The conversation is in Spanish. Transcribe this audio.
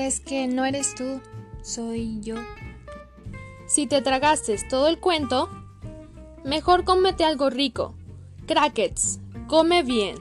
Es que no eres tú, soy yo. Si te tragaste todo el cuento, mejor cómete algo rico. Crackets, come bien.